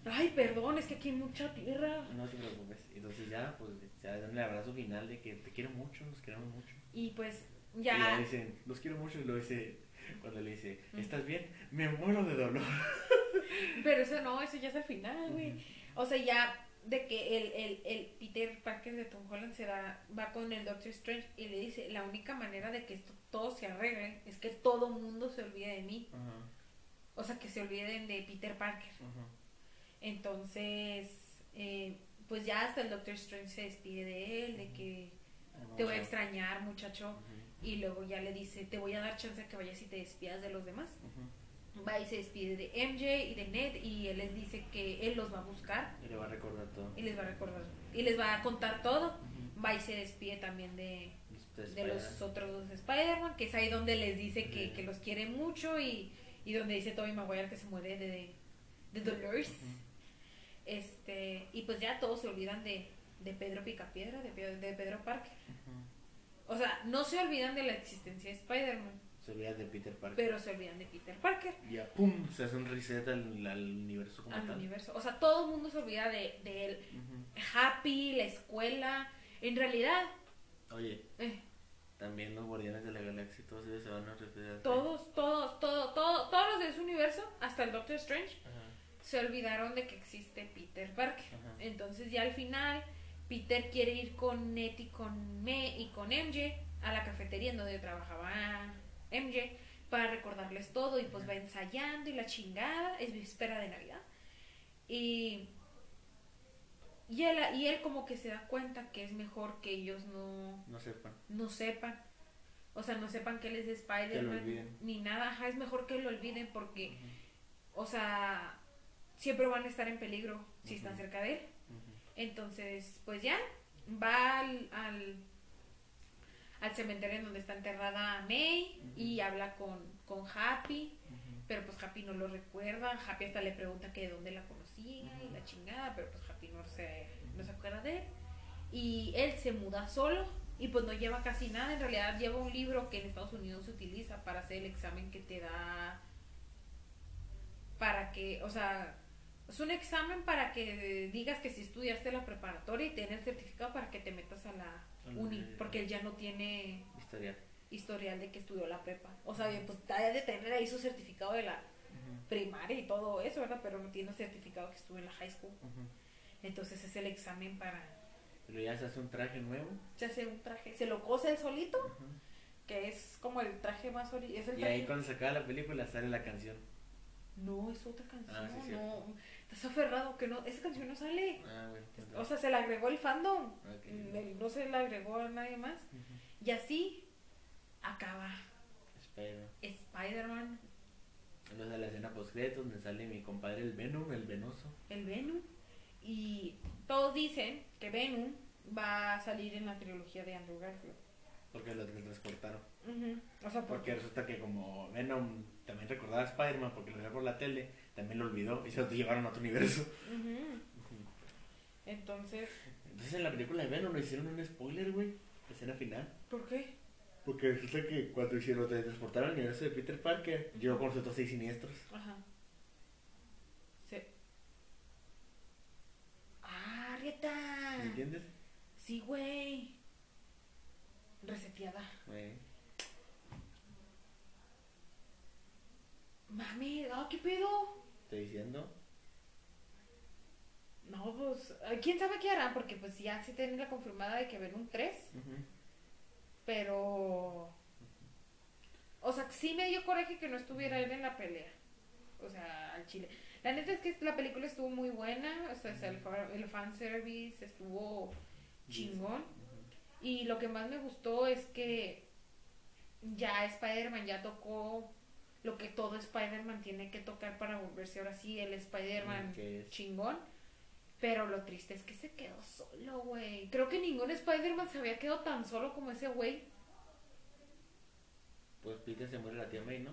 Ay, perdón, es que aquí hay mucha tierra. No te preocupes. Entonces ya, pues ya dan el abrazo final de que te quiero mucho, nos queremos mucho. Y pues Y ya ya. dicen, los quiero mucho y lo dice, cuando le dice, Ujú. ¿estás bien? Me muero de dolor. Pero eso no, eso ya es al final, güey. O sea, ya de que el, el, el Peter Parker de Tom Holland se da, va con el Doctor Strange y le dice, la única manera de que esto todo se arregle es que todo mundo se olvide de mí. Ajá, O sea, que se olviden de Peter Parker. ajá. Entonces, eh, pues ya hasta el Doctor Strange se despide de él, de que te voy a extrañar, muchacho. Y luego ya le dice, te voy a dar chance a que vayas y te despidas de los demás. va y se despide de MJ y de Ned y él les dice que él los va a buscar Y le va a recordar todo. y les va a recordar y les va a contar todo. Va y se despide también de, de los otros dos Spider-Man, que es ahí donde les dice que, que los quiere mucho y, y donde dice Tobey Maguire que se muere de, de Dolores. Este, y pues ya todos se olvidan de, de Pedro Picapiedra, de, de Pedro Parker. O sea, no se olvidan de la existencia de Spider-Man, Se olvida de Peter Parker. pero se olvidan de Peter Parker. Y ya, pum, se hace un reset al, al universo como al tal. universo. O sea, todo el mundo se olvida de, de él. Happy, la escuela. En realidad, Oye, eh, también los Guardianes de la Galaxia, todos ellos se van a referir todos, todos, todos, todos, todos los de ese universo, hasta el Doctor Strange, Ajá, se olvidaron de que existe Peter Parker. ajá. Entonces ya al final, Peter quiere ir con Ned y con Me y con MJ a la cafetería en donde trabajaba MJ para recordarles todo y pues va ensayando y la chingada, es víspera de Navidad. Y, y, él, y él como que se da cuenta que es mejor que ellos no, No sepan. no sepan. O sea, no sepan que él es Spider-Man ni nada. Ajá, es mejor que lo olviden porque, o sea, siempre van a estar en peligro si están cerca de él. Entonces, pues ya, va al, al, al cementerio en donde está enterrada May y habla con, con Happy, pero pues Happy no lo recuerda. Happy hasta le pregunta que de dónde la conocía y la chingada, pero pues Happy no se, no se acuerda de él. Y él se muda solo y pues no lleva casi nada. En realidad lleva un libro que en Estados Unidos se utiliza para hacer el examen que te da para que, o sea, es un examen para que digas que si estudiaste la preparatoria y tienes el certificado para que te metas a la uni, porque él ya no tiene Historia. historial de que estudió la prepa. O sea, pues ha de tener ahí su certificado de la primaria y todo eso, ¿verdad? Pero no tiene certificado que estuvo en la high school. Entonces es el examen para... Pero ya se hace un traje nuevo. Se hace un traje, se lo cose él solito, que es como el traje más... Es el Y ahí cuando se acaba la película sale la canción. No, es otra canción, Ah, sí, cierto. no. Estás aferrado que no, esa canción no sale. Ah, bueno. entonces- O sea, se la agregó el fandom. Mm, el- No se la agregó a nadie más. Y así acaba Spider-Man. Spider-Man, Luego de la escena post donde sale mi compadre el Venom, el venoso. el Venom. Y todos dicen que Venom va a salir en la trilogía de Andrew Garfield. Porque lo transportaron. Ujú. O sea, Porque porque... resulta que como Venom también recordaba a Spider-Man porque lo veía por la tele, también lo olvidó y se lo llevaron a otro universo. Ujú. Entonces, Entonces en la película de Venom lo hicieron un spoiler, güey. La escena final. ¿por qué? Porque resulta que cuando hicieron, lo transportaron al universo de Peter Parker, llegó con otros seis siniestros. Ajá. Sí. Ah, Rieta. ¿Me entiendes? Sí, güey. Reseteada. Mami, ah, ¿qué pedo? Estoy diciendo. No, pues, quién sabe qué harán, porque pues ya sí tienen la confirmada de que ven un 3, Ujú. pero... O sea, sí me dio coraje que no estuviera él en la pelea. O sea, al chile. La neta es que la película estuvo muy buena, o sea, el, fa- el fanservice estuvo chingón. Y lo que más me gustó es que ya Spider-Man ya tocó lo que todo Spider-Man tiene que tocar para volverse ahora sí el Spider-Man chingón. Pero lo triste es que se quedó solo, güey. Creo que ningún Spider-Man se había quedado tan solo como ese güey. Pues Peter se muere la tía May, ¿no?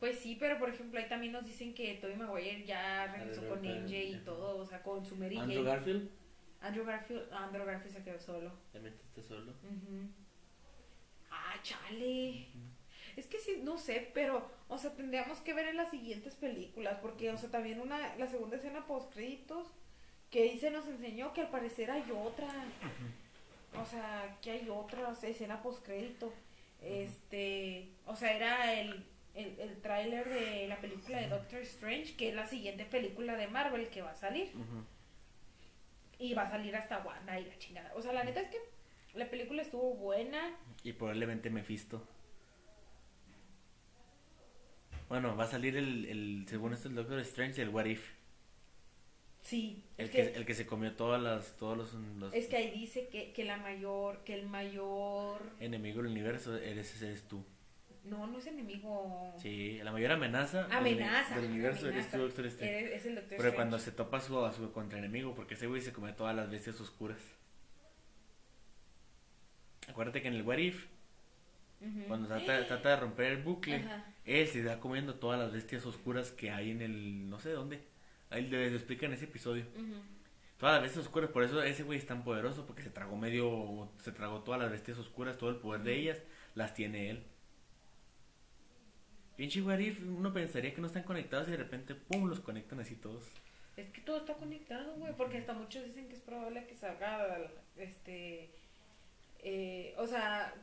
Pues sí, pero por ejemplo ahí también nos dicen que Tobey Maguire ya regresó con MJ y todo, o sea, con su Mary Andrew. Garfield Andrew Garfield, Andrew Garfield se quedó solo. también está solo. Ujú. Ah, chale. Es que sí, no sé, pero, o sea, tendríamos que ver en las siguientes películas, porque, o sea, también una, la segunda escena post créditos, que ahí se nos enseñó que al parecer hay otra, o sea, que hay otra escena post crédito, este, o sea, era el, el, el tráiler de la película de Doctor Strange, que es la siguiente película de Marvel que va a salir. Y va a salir hasta Wanda y la chingada, o sea, la neta es que la película estuvo buena, Y probablemente Mephisto. Bueno, va a salir el, el según esto el Doctor Strange, el What If. sí, El es que, que... el que se comió todas las, todos los, los Es que ahí dice que, que la mayor, que el mayor, enemigos del universo, eres, eres tú. No, no es enemigo. Sí, la mayor amenaza, del- Amenaza. del, universo amenaza. es Doctor Strange. Es, el Doctor Pero Strange. cuando se topa su, a su contraenemigo, porque ese güey se come todas las bestias oscuras. Acuérdate que en el What If, cuando trata, trata de romper el bucle, Ajá. él se está comiendo todas las bestias oscuras que hay en el. no sé dónde. Ahí lo explica en ese episodio. Todas las bestias oscuras, por eso ese güey es tan poderoso, porque se tragó medio. se tragó todas las bestias oscuras, todo el poder de ellas, las tiene él. Pinche What If, uno pensaría que no están conectados y de repente, pum, los conectan así todos. Es que todo está conectado, güey, porque hasta muchos dicen que es probable que salga, este, eh, o sea,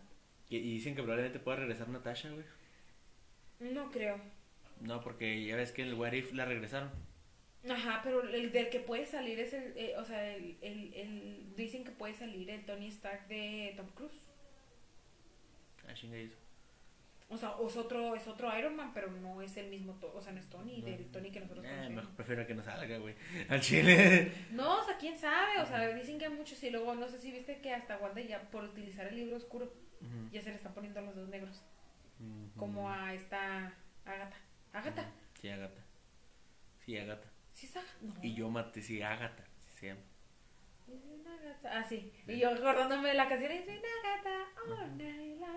Y, y dicen que probablemente pueda regresar Natasha, güey. no creo. No, porque ya ves que el What If la regresaron. Ajá, pero el del que puede salir es el, eh, o sea, el, el, el, dicen que puede salir el Tony Stark de Tom Cruise. Ah, chinga eso. O sea, es otro, es otro Iron Man, pero no es el mismo, o sea, no es Tony, del Tony que nosotros Eh, conocemos. mejor prefiero que no salga, güey. Al chile. No, o sea, quién sabe, o sea, dicen que hay muchos y luego no sé si viste que hasta Wanda ya por utilizar el libro oscuro ya se le están poniendo los dos negros, como a esta Agatha. Agatha. Sí, Agata. Sí. ¿Sí es Agatha? No. Y yo maté, sí, Agata. Sí, se llama. Es una gata. Ah, sí. Y yo acordándome de la canción, es una gata, oh, Naila.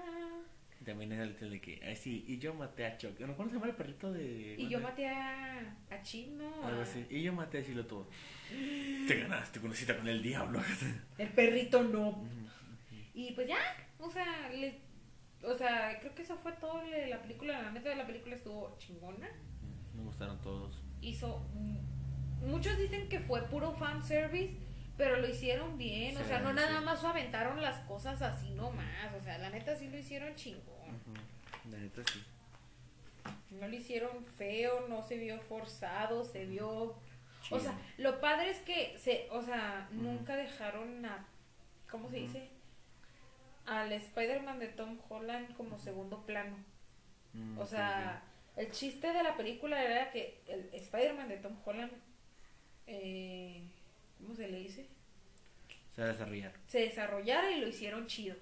También es el de que, ay, sí, y yo maté a Chuck. ¿No cómo se llama el perrito de.? Y yo maté a, a Chino. Algo así. Y yo maté a Chilo todo. Te ganaste con una cita con el diablo. El perrito no. Y pues ya, o sea, le- o sea, creo que eso fue todo de la película. La neta de la película estuvo chingona. Me gustaron todos. Hizo. mm, Muchos dicen que fue puro fan service, pero lo hicieron bien. o sea, no sí. nada más aventaron las cosas así nomás. O sea, la neta sí lo hicieron chingón. La neta sí. No lo hicieron feo, no se vio forzado, se vio. Chido. O sea, lo padre es que se, o sea, nunca dejaron a, ¿cómo se dice? Al Spider-Man de Tom Holland como segundo plano. Mm, O sea, el chiste de la película era que el Spider-Man de Tom Holland, eh, ¿cómo se le dice? Se va a desarrollar. Se desarrollara y lo hicieron chido.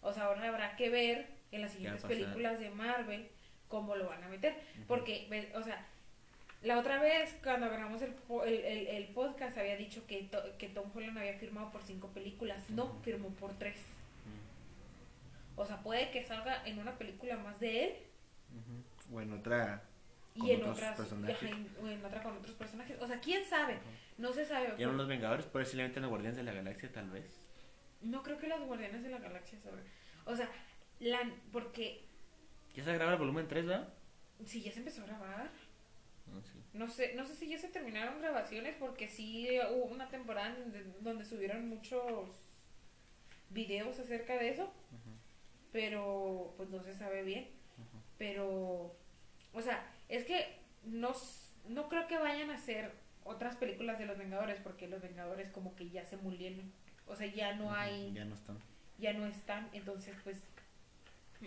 O sea, ahora habrá que ver en las siguientes películas de Marvel cómo lo van a meter. Porque, o sea, la otra vez cuando grabamos el, el, el- el podcast había dicho que, to- que Tom Holland había firmado por cinco películas. No, firmó por tres. O sea, puede que salga en una película más de él Ujú. Bueno, otra. Con y en otras personajes. y- o en otra con otros personajes. O sea, quién sabe. No se sabe. ¿Ya no los Vengadores? Posiblemente en los Guardianes de la Galaxia, tal vez. No creo que los Guardianes de la Galaxia salgan. O sea, la, porque Ya se graba el volumen 3, ¿verdad? si ya se empezó a grabar. Ah, sí. No sé, no sé si ya se terminaron grabaciones porque sí hubo una temporada donde, donde subieron muchos videos acerca de eso, pero pues no se sabe bien. Pero, o sea, es que no, no creo que vayan a hacer otras películas de los Vengadores porque los Vengadores como que ya se murieron. O sea, ya no hay, Ya no están. ya no están, entonces pues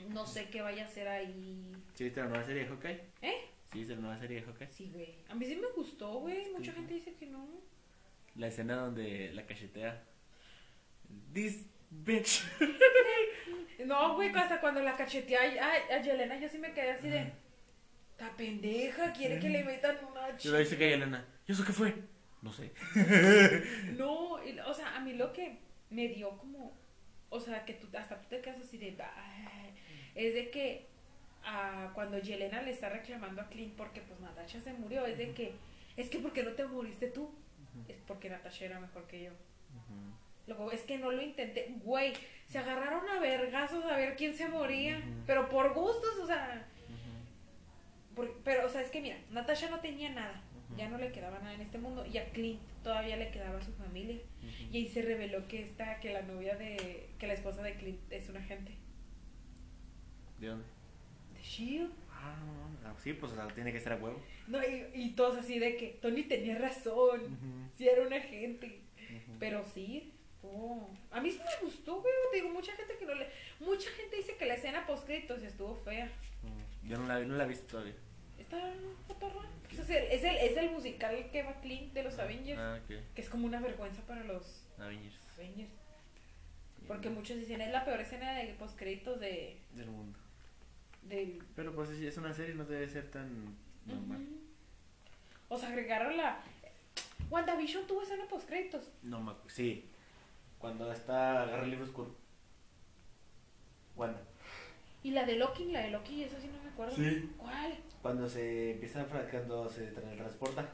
no sé qué vaya a hacer ahí. ¿Sí viste la nueva serie de Hawkeye? ¿Eh? ¿Sí viste la nueva serie de Hawkeye? Sí, güey. A mí sí me gustó, güey. Mucha gente dice que no. La escena donde la cachetea. This bitch. No, güey, hasta cuando la cacheteé a, a, a Yelena, yo sí me quedé así de. Ta pendeja, quiere que le metan una Y lo ch... dice que hay Elena. ¿Y eso qué fue? No sé. No, o sea, a mí lo que me dio como. O sea, que tú, hasta tú te quedas así de. "Ay", Es de que. ah, cuando Yelena le está reclamando a Clint porque pues Natasha se murió, es de que. Es que porque no te moriste tú. Es porque Natasha era mejor que yo. Luego, es que no lo intenté. Güey, se agarraron a vergazos a ver quién se moría. Pero por gustos, o sea. Por- pero, o sea, es que mira, Natasha no tenía nada. Ya no le quedaba nada en este mundo. Y a Clint todavía le quedaba su familia. Y ahí se reveló que esta, que la novia de. que la esposa de Clint es un agente. ¿De dónde? De Shield. Ah, no, no. Sí, pues o sea, tiene que ser a huevo. No, y, y todos así de que Tony tenía razón. Si era un agente. Pero sí. oh, A mí sí me gustó, güey. Te digo, mucha gente que no le. Mucha gente dice que la escena post créditos estuvo fea. Ujú. Yo no la, no la he visto todavía. Está cotorra. Pues es, el, es, el, es el musical que va Clint de los Avengers. Ah, ok. Que es como una vergüenza para los Avengers. Avengers. Porque muchos dicen es la peor escena de post créditos de, Del mundo. del... Pero pues es es una serie, no debe ser tan normal. O sea, agregaron la... WandaVision tuvo escena post créditos. No me acu- Sí. Cuando está agarra el libro oscuro. Wanda. Y la de Loki, la de Loki, eso sí no me acuerdo. Sí. ¿Cuál? Cuando se empieza a cuando se tra- transporta.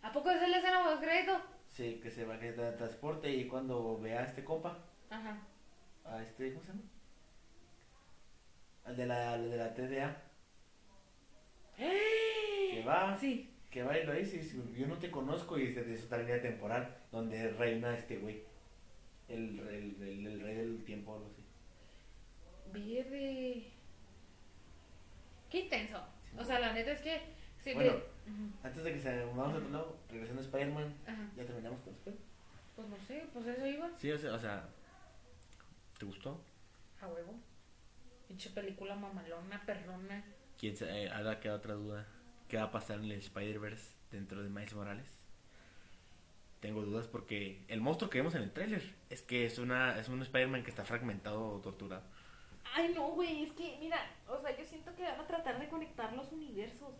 ¿A poco es la escena post crédito? Sí, que se va que tra- transporte y cuando ve a este compa, Ajá. a este, ¿cómo se llama? Al de la, al de la TDA. Que va, Sí. que va y lo dice, yo no te conozco y se de otra línea temporal donde reina este güey. El, el, el, el rey del tiempo o algo así. Verde. Qué intenso. O sea, la neta es que... sí, Bueno. Ujú. Antes de que se vamos a otro lado, regresando a Spider-Man, Ajá. ya terminamos con Spider. Pues no sé, pues eso iba. Sí, o sea, o sea, ¿te gustó? A huevo. Pinche película mamalona, perrona. ¿Quién sabe? Ahora queda otra duda. ¿Qué va a pasar en el Spider-Verse dentro de Miles Morales? Tengo dudas porque el monstruo que vemos en el tráiler es que es una es un Spider-Man que está fragmentado o torturado. Ay, no, güey, es que, mira, o sea, yo siento que van a tratar de conectar los universos.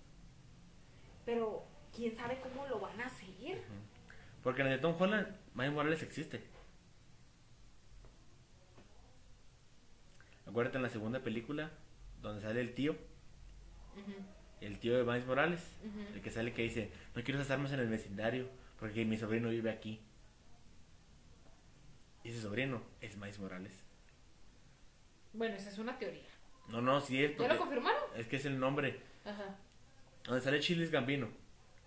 Pero, ¿quién sabe cómo lo van a hacer? Porque en el de Tom Holland, Miles Morales existe. Acuérdate en la segunda película, donde sale el tío, el tío de Miles Morales, el que sale que dice, no quiero esas armas en el vecindario, porque mi sobrino vive aquí. Y ese sobrino es Miles Morales. Bueno, esa es una teoría. No, no, sí es ¿Ya lo confirmaron? es que es el nombre. Ajá. Donde sale Chilis Gambino,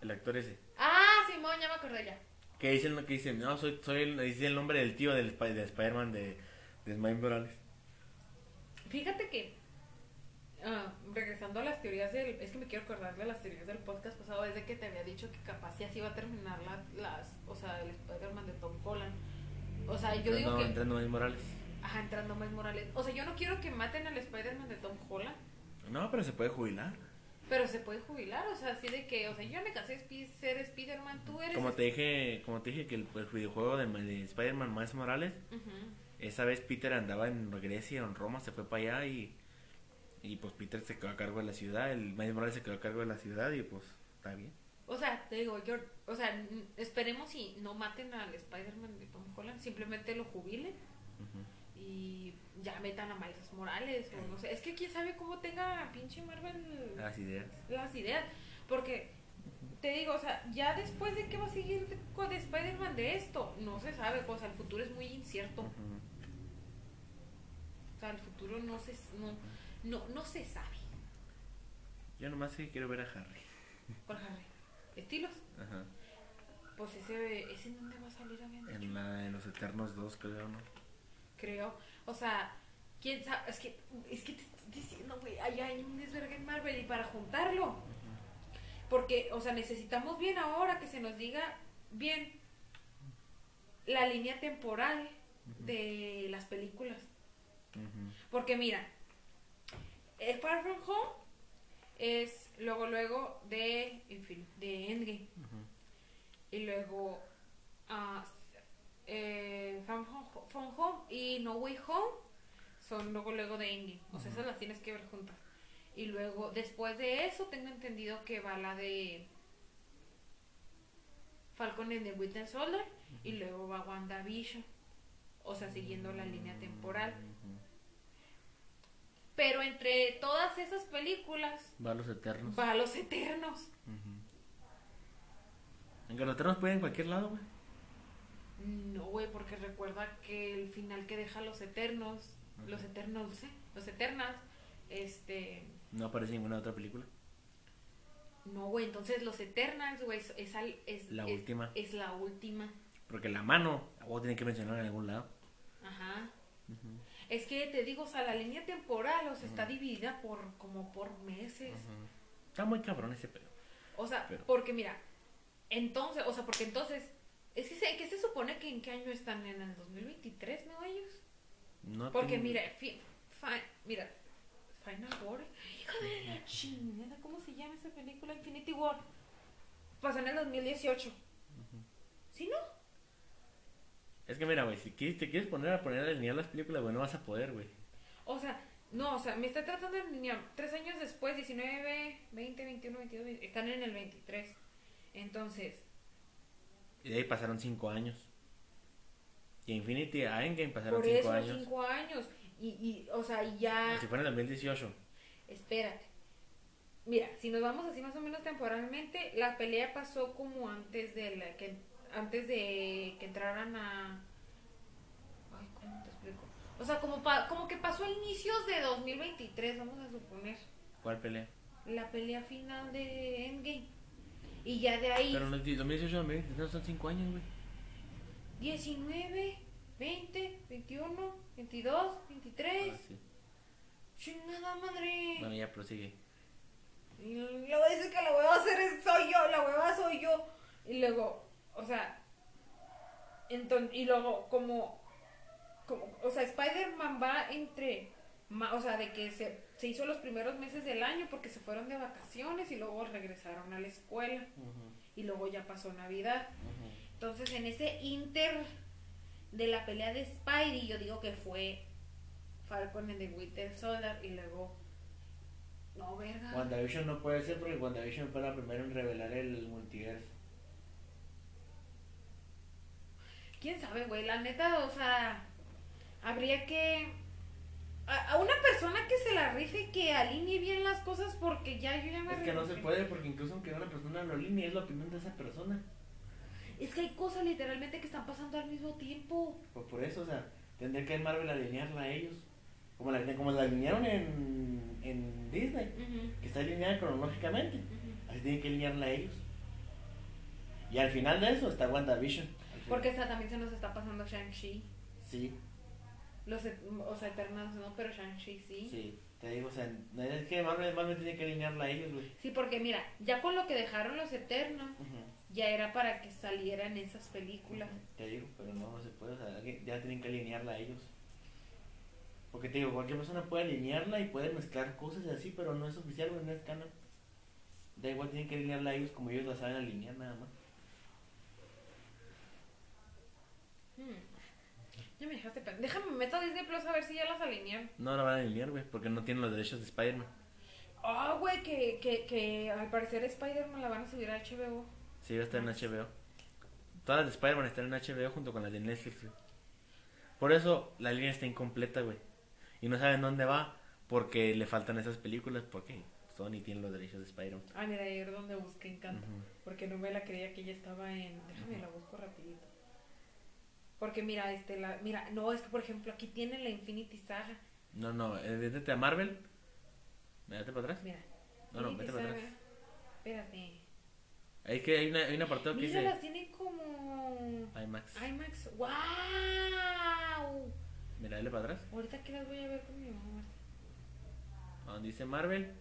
el actor ese. Ah, Simón, ya me acordé ya. Que dice, que dice no, soy, soy el, dice el nombre del tío del, de Spider-Man de, de Miles Morales. Fíjate que, ah, regresando a las teorías del... Es que me quiero acordar de las teorías del podcast pasado, desde que te había dicho que capaz ya así iba a terminar la- las... O sea, el Spider-Man de Tom Holland. O sea, yo digo Entrando- que... entrando Miles Morales. Ajá, entrando Miles Morales. O sea, yo no quiero que maten al Spider-Man de Tom Holland, No, pero se puede jubilar. pero se puede jubilar. O sea, así de que, o sea, yo me de spi- ser Spider-Man, tú eres... Como te dije, como te dije que el, el videojuego de, de Spider-Man Miles Morales, esa vez Peter andaba en Grecia, en Roma, se fue para allá y, y pues Peter se quedó a cargo de la ciudad, el Miles Morales se quedó a cargo de la ciudad y pues está bien. O sea, te digo, yo, o sea, esperemos y no maten al Spider-Man de Tom Holland, simplemente lo jubilen Ujú. Y ya metan a Miles Morales o no sé. Es que quién sabe cómo tenga pinche Marvel Las ideas. las ideas, porque te digo, o sea, ya después de qué va a seguir de, con de Spider-Man de esto, no se sabe, o sea, el futuro es muy incierto. O sea, el futuro no se no, no, no se sabe. Yo nomás sí quiero ver a Harry. ¿Cuál Harry? ¿Estilos? Ajá. Pues ese, ese en dónde va a salir habían dicho? En, la, en los Eternos 2, creo, ¿no? Creo. O sea, quién sabe, es que, es que te estoy diciendo, güey, allá hay un desvergue en Marvel y para juntarlo. Porque, o sea, necesitamos bien ahora que se nos diga bien la línea temporal de las películas. Porque mira, el Far From Home es luego, luego de, en fin, de Endgame. Y luego ah, eh, From, Home, From Home y No Way Home son luego luego de Endgame. O sea, esas las tienes que ver juntas. Y luego, después de eso, tengo entendido que va la de Falcon and the Winter Soldier. Y luego va WandaVision. O sea, siguiendo la línea temporal. Pero entre todas esas películas Va a los Eternos. va Los Eternos. Aunque los Eternos pueden en cualquier lado, güey. No, güey, porque recuerda que el final que deja los eternos, los eternos, ¿eh? Los eternas, este. No aparece en ninguna otra película. No, güey, entonces los eternals, güey, es, es, La última. Es la última. Porque la mano, algo tiene que mencionar en algún lado. Ajá. Es que te digo, o sea, la línea temporal, o sea, está dividida por como por meses. Está muy cabrón ese pedo. O sea, Pero- porque mira, entonces, o sea, porque entonces, es que se, que se supone que en qué año están en el 2023, ¿no ellos? No Porque tengo- mira, fi- fi- mira, Final War, hijo de la chingada, ¿cómo se llama esa película? Infinity War. Pasó en el 2018. ¿Sí, no? Es que mira, güey, si quieres- te quieres poner a poner a alinear las películas, güey, no vas a poder, güey. O sea, No, o sea, me está tratando de alinear. Tres años después, 19, 20, 21, 22, 20, están en el 23. Entonces, Y de ahí pasaron cinco años. Y Infinity a Endgame pasaron por cinco eso años. cinco años. Y, y, o sea, y ya. Como si fuera en el 2018. Espérate. Mira, si nos vamos así más o menos temporalmente, la pelea pasó como antes de la que antes de que entraran a Ay, ¿cómo te explico? O sea, como pa- como que pasó a inicios de 2023, vamos a suponer, ¿Cuál pelea? la pelea final de Endgame. Y ya de ahí Pero no, 2018 2019 son cinco años, güey. 19, 20, 21, 22, 23. Ah, sí. Chingada madre. Bueno, ya prosigue. Y luego dice que la hueva hacer es- soy yo, la hueva soy yo. Y luego, o sea, entonces, y luego como, como o sea, Spider-Man va entre, ma- o sea, de que se, se hizo los primeros meses del año porque se fueron de vacaciones y luego regresaron a la escuela y luego ya pasó Navidad. Entonces, en ese inter de la pelea de Spidey, yo digo que fue Falcon en The Winter Soldier y luego, no, verga. WandaVision no puede ser porque WandaVision fue la primera en revelar el multiverso. quién sabe, güey, la neta, o sea, habría que a, a una persona que se la rife que alinee bien las cosas porque ya yo ya me Es que no se puede porque incluso aunque una persona lo alinee es la opinión de esa persona. Es que hay cosas literalmente que están pasando al mismo tiempo. Pues por eso, o sea, tendría que Marvel alinearla a ellos. Como la, como la alinearon en, en Disney, que está alineada cronológicamente. Así tienen que alinearla a ellos. Y al final de eso está WandaVision. Porque esta también se nos está pasando Shang-Chi. Sí, Los, o sea, Eternals no, pero Shang-Chi sí. sí. Te digo, o sea, es que Marvel, Marvel tiene que alinearla a ellos, güey. Sí, porque mira, ya con lo que dejaron los Eternos, ya era para que salieran esas películas. Te digo, pero no, no se puede, o sea, ya tienen que alinearla a ellos. Porque te digo, cualquier persona puede alinearla y puede mezclar cosas y así, pero no es oficial, güey, no es canon. Da igual, tienen que alinearla a ellos como ellos la saben alinear nada más. Hmm. Ya me dejaste Déjame meto a Disney Plus a ver si ya las alinearon. No la van a alinear, güey, porque no tienen los derechos de Spider-Man. Ah, güey, que, que, que al parecer Spider-Man la van a subir a HBO. Sí, va a estar en HBO. Todas las de Spider-Man están en HBO junto con las de Netflix, güey. Por eso la línea está incompleta, güey. Y no saben dónde va porque le faltan esas películas porque Sony tiene los derechos de Spider-Man. Ah, mira, ayer donde busqué Encanto. Porque no me la creía que ya estaba en... Déjame la busco rapidito. Porque mira, este, la... Mira, no, es que por ejemplo aquí tienen la Infinity Saga. No, no, vete a Marvel. Vete para atrás. Mira. No, no, vete para Saga. atrás. Espérate. Hay que hay, una, hay un apartado que dice las tienen como... IMAX. IMAX. ¡Wow! Mira, dale para atrás. Ahorita que las voy a ver con mi mamá. Donde dice Marvel.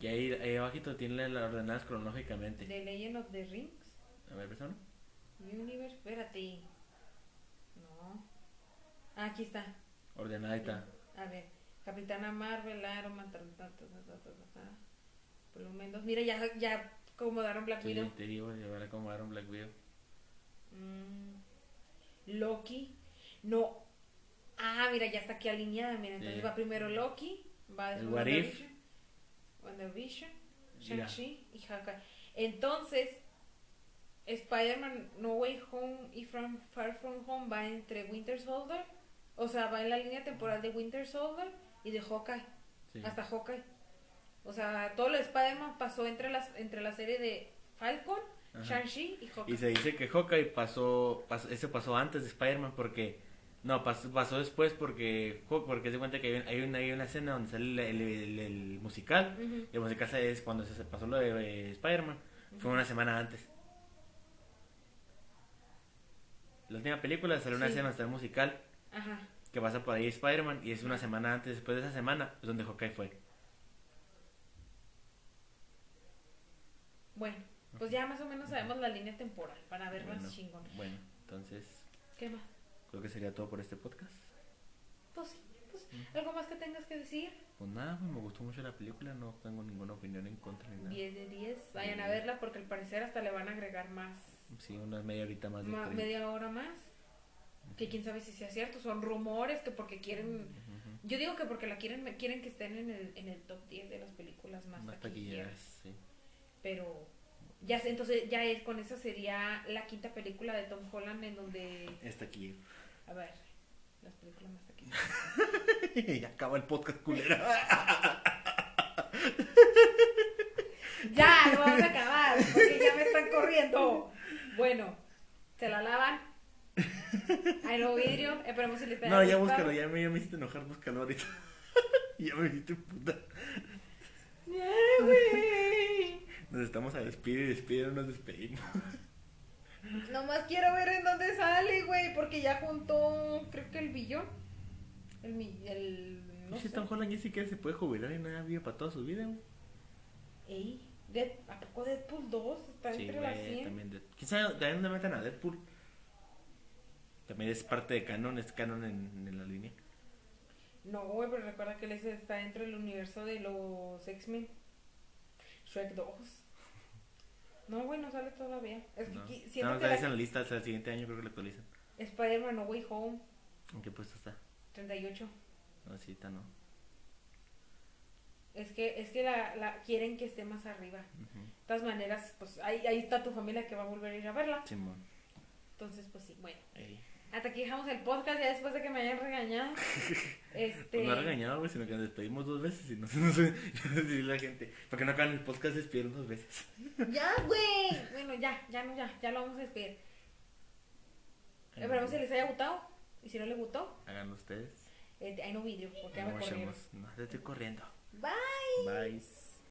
Y ahí, ahí abajito tiene las ordenadas cronológicamente. The Legend of the Rings. A ver, persona. Universe. Espérate. Ah, aquí está. Ordenadita. A ver, Capitana Marvel, Iron Man, Volumen 2. Mira, ya, ya acomodaron Black Widow. Sí, te digo, ya acomodaron Black Widow. Mm, Loki. No. Ah, mira, ya está aquí alineada. Mira, entonces va primero Loki, va después WandaVision, WandaVision Shang-Chi y Hawkeye. Entonces, Spider-Man No Way Home y From Far From Home va entre Winter Soldier o sea, va en la línea temporal de Winter Soldier y de Hawkeye. Sí. Hasta Hawkeye. O sea, todo lo de Spider-Man pasó entre, las, entre la serie de Falcon. Shang-Chi y Hawkeye. Y se dice que Hawkeye pasó, pasó eso pasó antes de Spider-Man porque no, pasó, pasó después porque porque se cuenta que hay, un- hay una, hay una escena donde sale el, el- el- el musical y el musical es cuando se pasó lo de eh, Spider-Man, fue una semana antes. La última película salió una Sí. escena está el musical Ajá. que pasa por ahí Spider-Man y es una semana antes, después de esa semana es donde Hawkeye fue. Bueno, pues ya más o menos sabemos la línea temporal para ver Bueno, más chingón. bueno, entonces ¿Qué más? creo que sería todo por este podcast. Pues sí, pues, ¿algo más que tengas que decir? Pues nada, pues me gustó mucho la película, no tengo ninguna opinión en contra ni nada. 10 de 10. Vayan a verla porque al parecer hasta le van a agregar más, Sí, unas media horita más de ma- media hora más. Que quién sabe si sea cierto, son rumores que porque quieren. Yo digo que porque la quieren quieren que estén en el, en el top 10 de las películas más, Más taquilleras. taquilleras, sí. Pero ya entonces ya es con esa sería la quinta película de Tom Holland en donde Es taquillero. a ver, las películas más taquilleras. y acaba el podcast culero. ya, lo vamos a acabar porque ya me están corriendo. Bueno, se la lavan. Hay nuevo vidrio, esperemos si les haya no, ya búscalo, ya me, ya me hiciste enojar, búscalo ahorita. ya me hiciste puta. Ya, güey. Nos estamos a despedir y despedir, no nos despedimos. Nomás quiero ver en dónde sale, güey, porque ya juntó, creo que el billón. El, el no sé. Tom Holland ya siquiera se puede jubilar y nada vive para toda su vida, güey. Ey, Dead- ¿a poco Deadpool 2 está Sí, entre las güey, 100? también. De... ¿Quién sabe? También donde metan a Deadpool. También es parte de canon, es canon en, en la línea. No, güey, pero recuerda que él está dentro del universo de los X-Men. Shrek 2. No, güey, no sale todavía. Es que No, no siento nos que la- la lista hasta el siguiente año, creo que la actualizan. Spider-Man No Way Home, ¿En qué puesto está? 38. No, sí, está no. Es que, es que la, la quieren que esté más arriba. De todas maneras, pues ahí, ahí está tu familia que va a volver a ir a verla. Simón. Entonces, pues sí, bueno. Ey. Hasta aquí dejamos el podcast ya después de que me hayan regañado. Este. Pues no ha regañado, güey, sino que nos despedimos dos veces y no sé, no sé, yo no sé la gente. Para que no acaben el podcast, se despidieron dos veces. Ya, güey. Bueno, ya, ya no, ya, ya lo vamos a despedir. Esperemos si les haya gustado. Y si no les gustó, Hagan ustedes. eh, hay no vídeo, porque ya me No corrieron. No, te estoy corriendo. Bye. Bye.